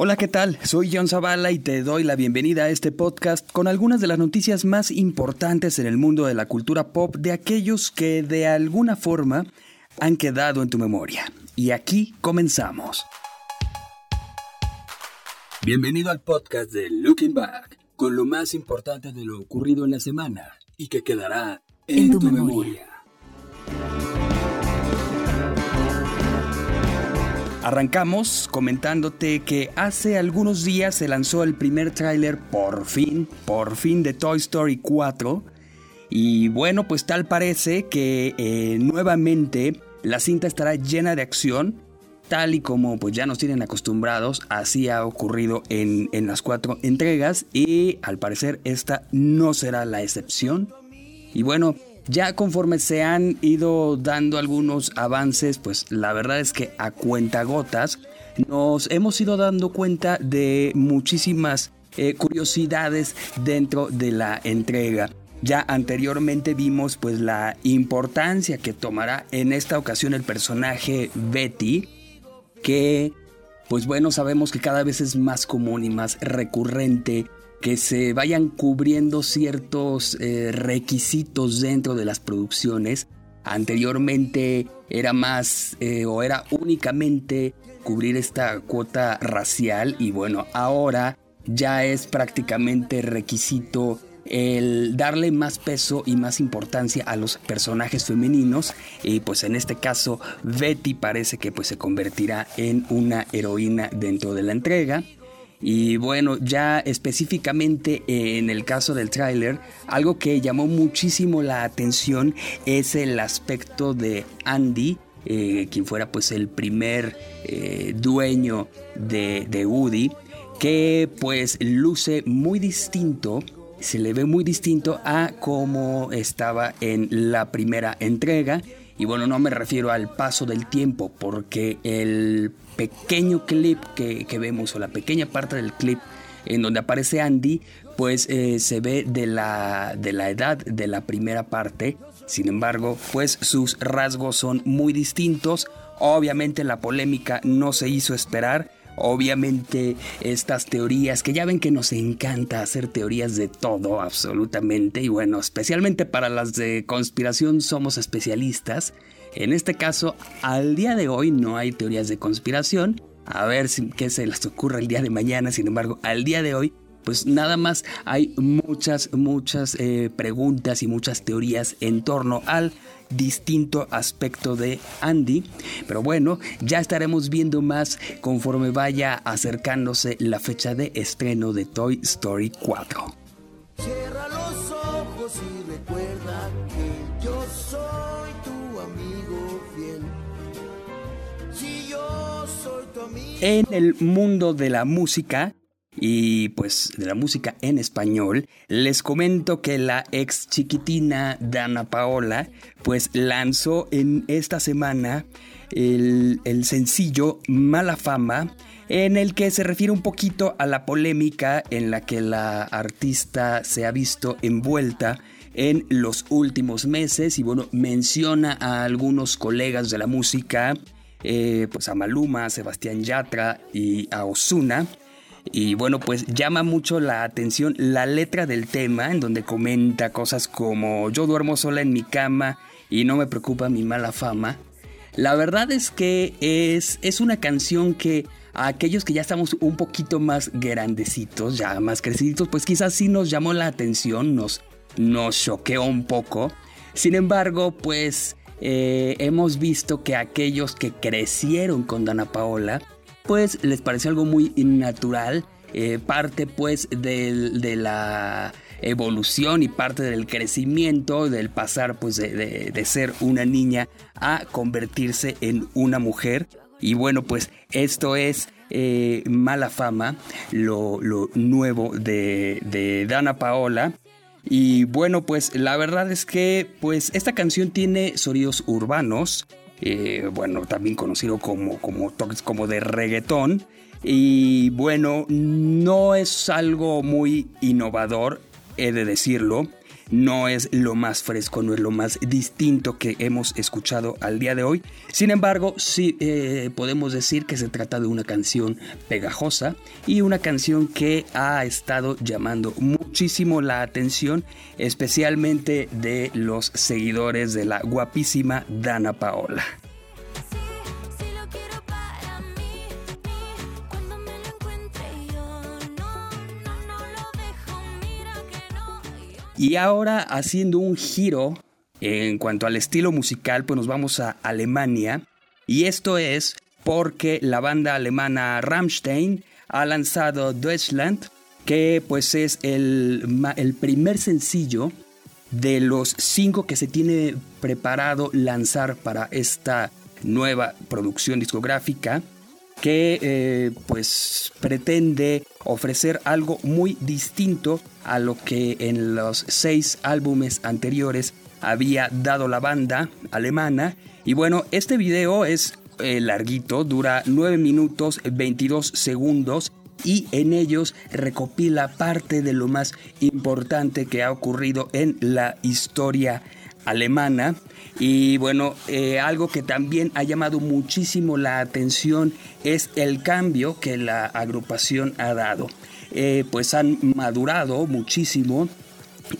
Hola, ¿qué tal? Soy John Zavala y te doy la bienvenida a este podcast con algunas de las noticias más importantes en el mundo de la cultura pop de aquellos que de alguna forma han quedado en tu memoria. Y aquí comenzamos. Bienvenido al podcast de Looking Back, con lo más importante de lo ocurrido en la semana y que quedará en, tu, memoria. Arrancamos comentándote que hace algunos días se lanzó el primer tráiler por fin, por fin de Toy Story 4. Y bueno, pues tal parece que eh, nuevamente la cinta estará llena de acción, tal y como pues ya nos tienen acostumbrados, así ha ocurrido en, en las cuatro entregas y al parecer esta no será la excepción. Y bueno, ya conforme se han ido dando algunos avances, pues la verdad es que a cuentagotas nos hemos ido dando cuenta de muchísimas eh, curiosidades dentro de la entrega. Ya anteriormente vimos pues la importancia que tomará en esta ocasión el personaje Betty, que pues bueno, sabemos que cada vez es más común y más recurrente que se vayan cubriendo ciertos eh, requisitos dentro de las producciones. Anteriormente era más eh, o era únicamente cubrir esta cuota racial y bueno, ahora ya es prácticamente requisito el darle más peso y más importancia a los personajes femeninos y pues en este caso Betty parece que pues se convertirá en una heroína dentro de la entrega y bueno, ya específicamente en el caso del tráiler, algo que llamó muchísimo la atención es el aspecto de Andy, eh, quien fuera pues el primer eh, dueño de, de Woody, que pues luce muy distinto se le ve muy distinto a cómo estaba en la primera entrega. Y bueno, no me refiero al paso del tiempo, porque el pequeño clip que, vemos o la pequeña parte del clip en donde aparece Andy, pues eh, se ve de la, de la edad de la primera parte. Sin embargo, pues sus rasgos son muy distintos. Obviamente la polémica no se hizo esperar. Obviamente estas teorías, que ya ven que nos encanta hacer teorías de todo, absolutamente. Y bueno, especialmente para las de conspiración somos especialistas. En este caso, al día de hoy no hay teorías de conspiración. A ver si, qué se les ocurre el día de mañana. Sin embargo, al día de hoy, pues nada más hay muchas, muchas eh, preguntas y muchas teorías en torno al distinto aspecto de Andy. Pero bueno, ya estaremos viendo más conforme vaya acercándose la fecha de estreno de Toy Story 4. Cierra los ojos y recuerda que yo soy en el mundo de la música y pues de la música en español, les comento que la ex chiquitina Dana Paola pues lanzó en esta semana el, el sencillo Mala Fama en el que se refiere un poquito a la polémica en la que la artista se ha visto envuelta en los últimos meses y bueno, menciona a algunos colegas de la música eh, pues a Maluma, a Sebastián Yatra y a Osuna. Y bueno, pues llama mucho la atención la letra del tema, en donde comenta cosas como yo duermo sola en mi cama y no me preocupa mi mala fama. La verdad es que es, es una canción que a aquellos que ya estamos un poquito más grandecitos, ya más creciditos, pues quizás sí nos llamó la atención, nos, nos choqueó un poco. Sin embargo, pues eh, hemos visto que aquellos que crecieron con Dana Paola, pues les pareció algo muy natural, eh, parte pues de la evolución y parte del crecimiento, del pasar pues de, ser una niña a convertirse en una mujer. Y bueno, pues esto es eh, Mala Fama, lo, nuevo de, de Dana Paola. Y bueno, pues la verdad es que pues esta canción tiene sonidos urbanos, eh, bueno, también conocido como, como como de reggaetón. Y bueno, no es algo muy innovador, he de decirlo. No es lo más fresco, no es lo más distinto que hemos escuchado al día de hoy. Sin embargo, sí eh, podemos decir que se trata de una canción pegajosa y una canción que ha estado llamando muchísimo la atención, especialmente de los seguidores de la guapísima Dana Paola. Y ahora haciendo un giro en cuanto al estilo musical, pues nos vamos a Alemania. Y esto es porque la banda alemana Rammstein ha lanzado Deutschland, que pues es el, el primer sencillo de los cinco que se tiene preparado lanzar para esta nueva producción discográfica que eh, pues pretende ofrecer algo muy distinto a lo que en los seis álbumes anteriores había dado la banda alemana. Y bueno, este video es eh, larguito, dura 9 minutos 22 segundos y en ellos recopila parte de lo más importante que ha ocurrido en la historia alemana. Y bueno, eh, algo que también ha llamado muchísimo la atención es el cambio que la agrupación ha dado. Eh, pues han madurado muchísimo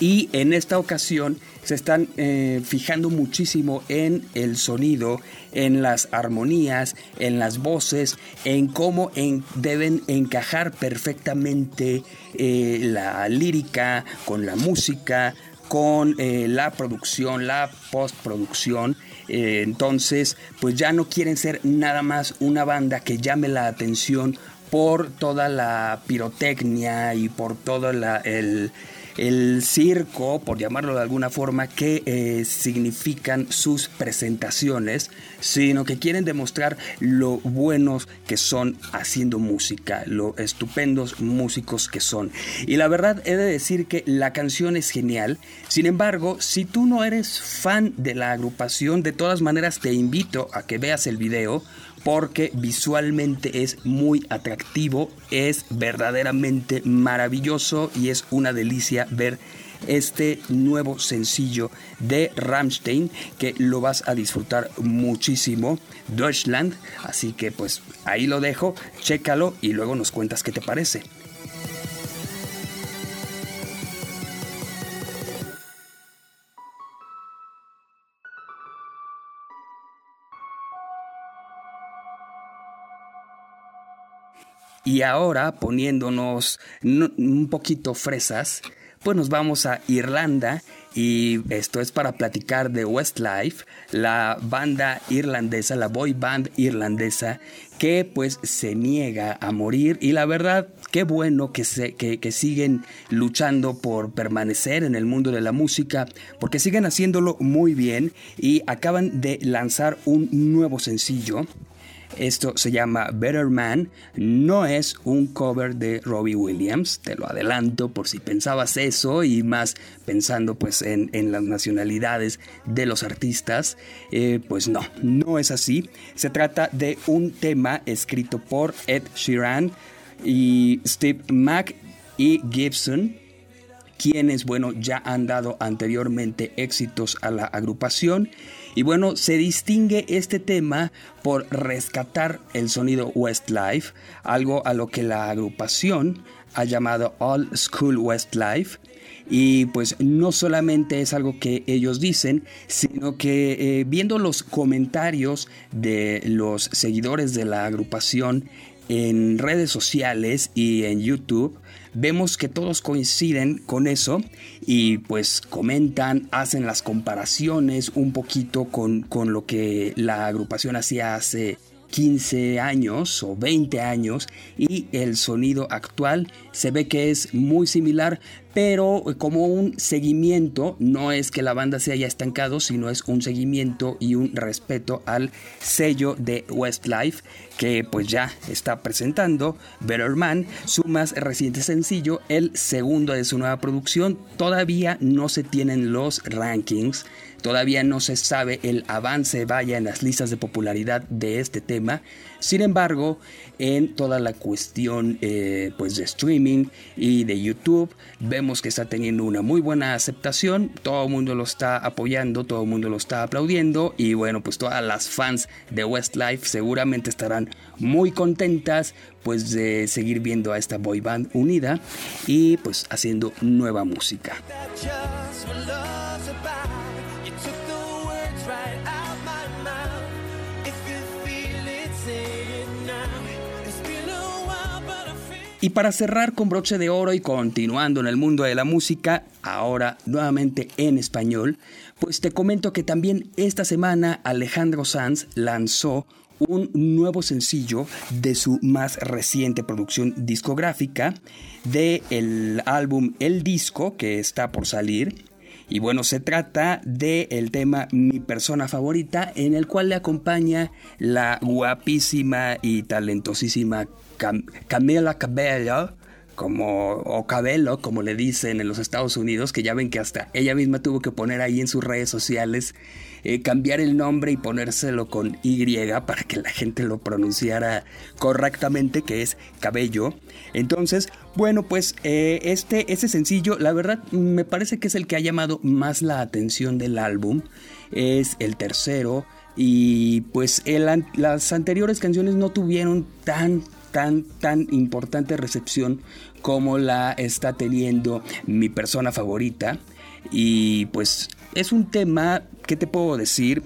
y en esta ocasión se están eh, fijando muchísimo en el sonido, en las armonías, en las voces, en cómo deben encajar perfectamente la lírica con la música, con eh, la producción, la postproducción. Eh, entonces, pues ya no quieren ser nada más una banda que llame la atención por toda la pirotecnia y por todo el, el circo, por llamarlo de alguna forma, que eh, significan sus presentaciones, sino que quieren demostrar lo buenos que son haciendo música, lo estupendos músicos que son. Y la verdad he de decir que la canción es genial, sin embargo, si tú no eres fan de la agrupación, de todas maneras te invito a que veas el video porque visualmente es muy atractivo, es verdaderamente maravilloso y es una delicia ver este nuevo sencillo de Rammstein que lo vas a disfrutar muchísimo, Deutschland, así que pues ahí lo dejo, chécalo y luego nos cuentas qué te parece. Y ahora, poniéndonos un poquito fresas, pues nos vamos a Irlanda y esto es para platicar de Westlife, la banda irlandesa, la boy band irlandesa que pues se niega a morir. Y la verdad qué bueno que, se, que, que siguen luchando por permanecer en el mundo de la música porque siguen haciéndolo muy bien y acaban de lanzar un nuevo sencillo esto se llama Better Man. No es un cover de Robbie Williams, te lo adelanto por si pensabas eso y más pensando pues en, las nacionalidades de los artistas. Eh, pues no, no es así. Se trata de un tema escrito por Ed Sheeran y Steve Mack y Gibson quienes, bueno, ya han dado anteriormente éxitos a la agrupación. Y bueno, se distingue este tema por rescatar el sonido Westlife, algo a lo que la agrupación ha llamado All School Westlife. Y pues no solamente es algo que ellos dicen, sino que eh, viendo los comentarios de los seguidores de la agrupación en redes sociales y en YouTube, vemos que todos coinciden con eso y pues comentan, hacen las comparaciones un poquito con, con lo que la agrupación hacía hace 15 años o 20 años y el sonido actual se ve que es muy similar, pero como un seguimiento, no es que la banda se haya estancado, sino es un seguimiento y un respeto al sello de Westlife que pues ya está presentando Better Man, su más reciente sencillo, el segundo de su nueva producción. Todavía no se tienen los rankings Todavía no se sabe el avance vaya en las listas de popularidad de este tema, Sin embargo, en toda la cuestión eh, pues de streaming y de YouTube, vemos que está teniendo una muy buena aceptación, todo el mundo lo está apoyando, todo el mundo lo está aplaudiendo y bueno, pues todas las fans de Westlife seguramente estarán muy contentas pues de seguir viendo a esta boy band unida y pues haciendo nueva música. Y para cerrar con broche de oro y continuando en el mundo de la música, ahora nuevamente en español, pues te comento que también esta semana Alejandro Sanz lanzó un nuevo sencillo de su más reciente producción discográfica del el álbum El Disco que está por salir. Y bueno, se trata del el tema Mi persona favorita, en el cual le acompaña la guapísima y talentosísima Camila Cabello, como, o Cabello, como le dicen en los Estados Unidos, que ya ven que hasta ella misma tuvo que poner ahí en sus redes sociales, eh, cambiar el nombre y ponérselo con Y para que la gente lo pronunciara correctamente, que es Cabello. Entonces, bueno, pues eh, este, este sencillo, la verdad, me parece que es el que ha llamado más la atención del álbum. Es el tercero. Y pues las anteriores canciones no tuvieron tan tan, tan importante recepción como la está teniendo mi persona favorita. Y pues es un tema, ¿qué te puedo decir?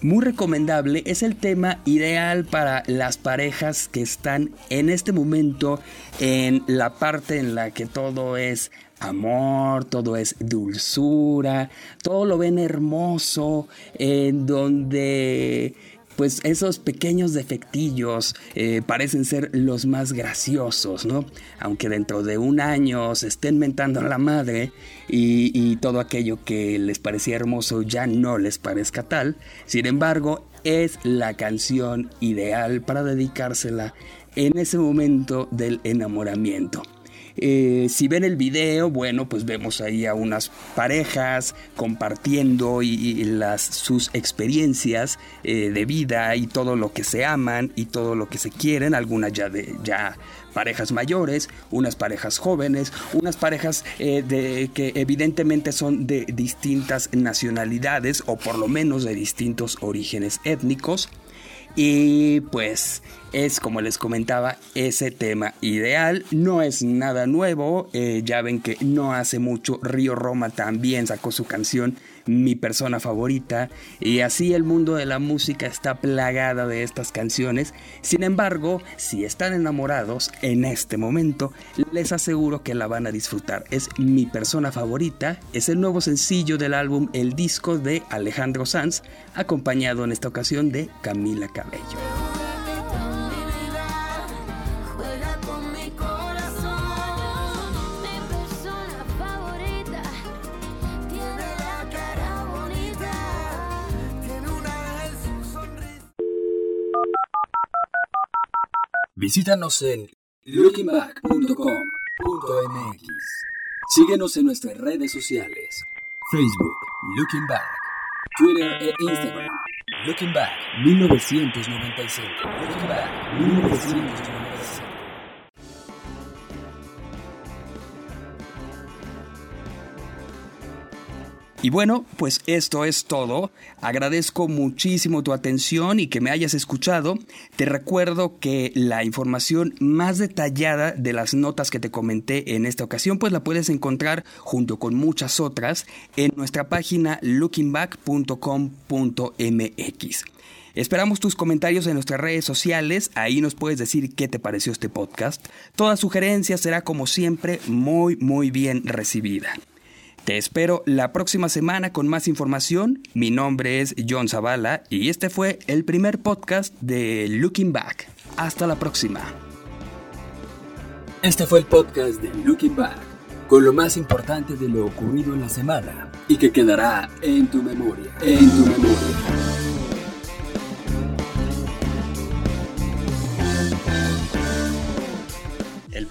Muy recomendable, es el tema ideal para las parejas que están en este momento en la parte en la que todo es amor, todo es dulzura, todo lo ven hermoso, en donde pues esos pequeños defectillos eh, parecen ser los más graciosos, ¿no? Aunque dentro de un año se estén mentando a la madre y, y todo aquello que les parecía hermoso ya no les parezca tal, sin embargo, es la canción ideal para dedicársela en ese momento del enamoramiento. Eh, si ven el video, bueno, pues vemos ahí a unas parejas compartiendo y, las, sus experiencias eh, de vida y todo lo que se aman y todo lo que se quieren, algunas ya de ya parejas mayores, unas parejas jóvenes, unas parejas eh, de, que evidentemente son de distintas nacionalidades o por lo menos de distintos orígenes étnicos. Y pues es como les comentaba ese tema ideal. No es nada nuevo. Eh, ya ven que no hace mucho Río Roma también sacó su canción Mi persona favorita. Y así el mundo de la música está plagada de estas canciones. Sin embargo, si están enamorados en este momento, les aseguro que la van a disfrutar. Es Mi persona favorita. Es el nuevo sencillo del álbum El disco de Alejandro Sanz acompañado en esta ocasión de Camila Cabello. Visítanos en lookingback.com.mx. Síguenos en nuestras redes sociales. Facebook, Looking Back. Twitter e Instagram. Looking Back 1995. Looking Back 1995. Y bueno, pues esto es todo. Agradezco muchísimo tu atención y que me hayas escuchado. Te recuerdo que la información más detallada de las notas que te comenté en esta ocasión, pues la puedes encontrar junto con muchas otras en nuestra página lookingback.com.mx. Esperamos tus comentarios en nuestras redes sociales, ahí nos puedes decir qué te pareció este podcast. Toda sugerencia será como siempre muy muy bien recibida. Te espero la próxima semana con más información. Mi nombre es John Zavala y este fue el primer podcast de Looking Back. Hasta la próxima. Este fue el podcast de Looking Back, con lo más importante de lo ocurrido en la semana y que quedará en tu memoria. En tu memoria.